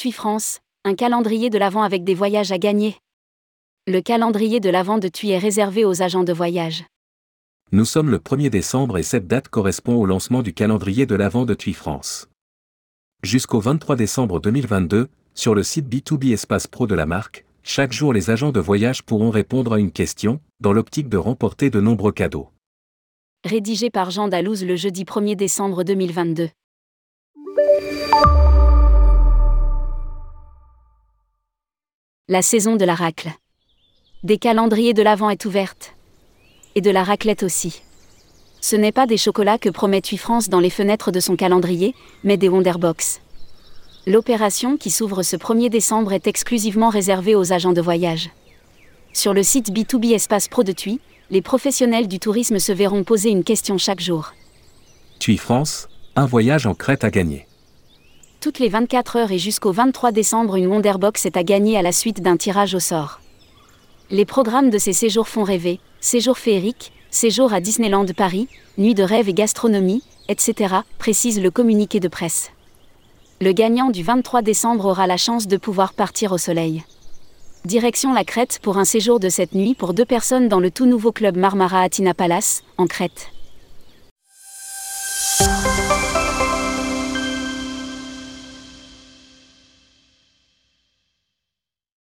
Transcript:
TUI France, un calendrier de l'Avent avec des voyages à gagner. Le calendrier de l'Avent de TUI est réservé aux agents de voyage. Nous sommes le 1er décembre et cette date correspond au lancement du calendrier de l'Avent de TUI France. Jusqu'au 23 décembre 2022, sur le site B2B Espace Pro de la marque, chaque jour les agents de voyage pourront répondre à une question, dans l'optique de remporter de nombreux cadeaux. Rédigé par Jean Dalouse le jeudi 1er décembre 2022. La saison de la racle. Des calendriers de l'Avent est ouverte. Et de la raclette aussi. Ce n'est pas des chocolats que promet TUI France dans les fenêtres de son calendrier, mais des Wonderbox. L'opération qui s'ouvre ce 1er décembre est exclusivement réservée aux agents de voyage. Sur le site B2B Espace Pro de TUI, les professionnels du tourisme se verront poser une question chaque jour. TUI France, un voyage en Crète à gagner. Toutes les 24 heures et jusqu'au 23 décembre, une Wonderbox est à gagner à la suite d'un tirage au sort. Les programmes de ces séjours font rêver séjours féeriques, séjours à Disneyland Paris, nuit de rêve et gastronomie, etc., précise le communiqué de presse. Le gagnant du 23 décembre aura la chance de pouvoir partir au soleil. Direction la Crète pour un séjour de cette nuit pour deux personnes dans le tout nouveau club Marmara Atina Palace, en Crète.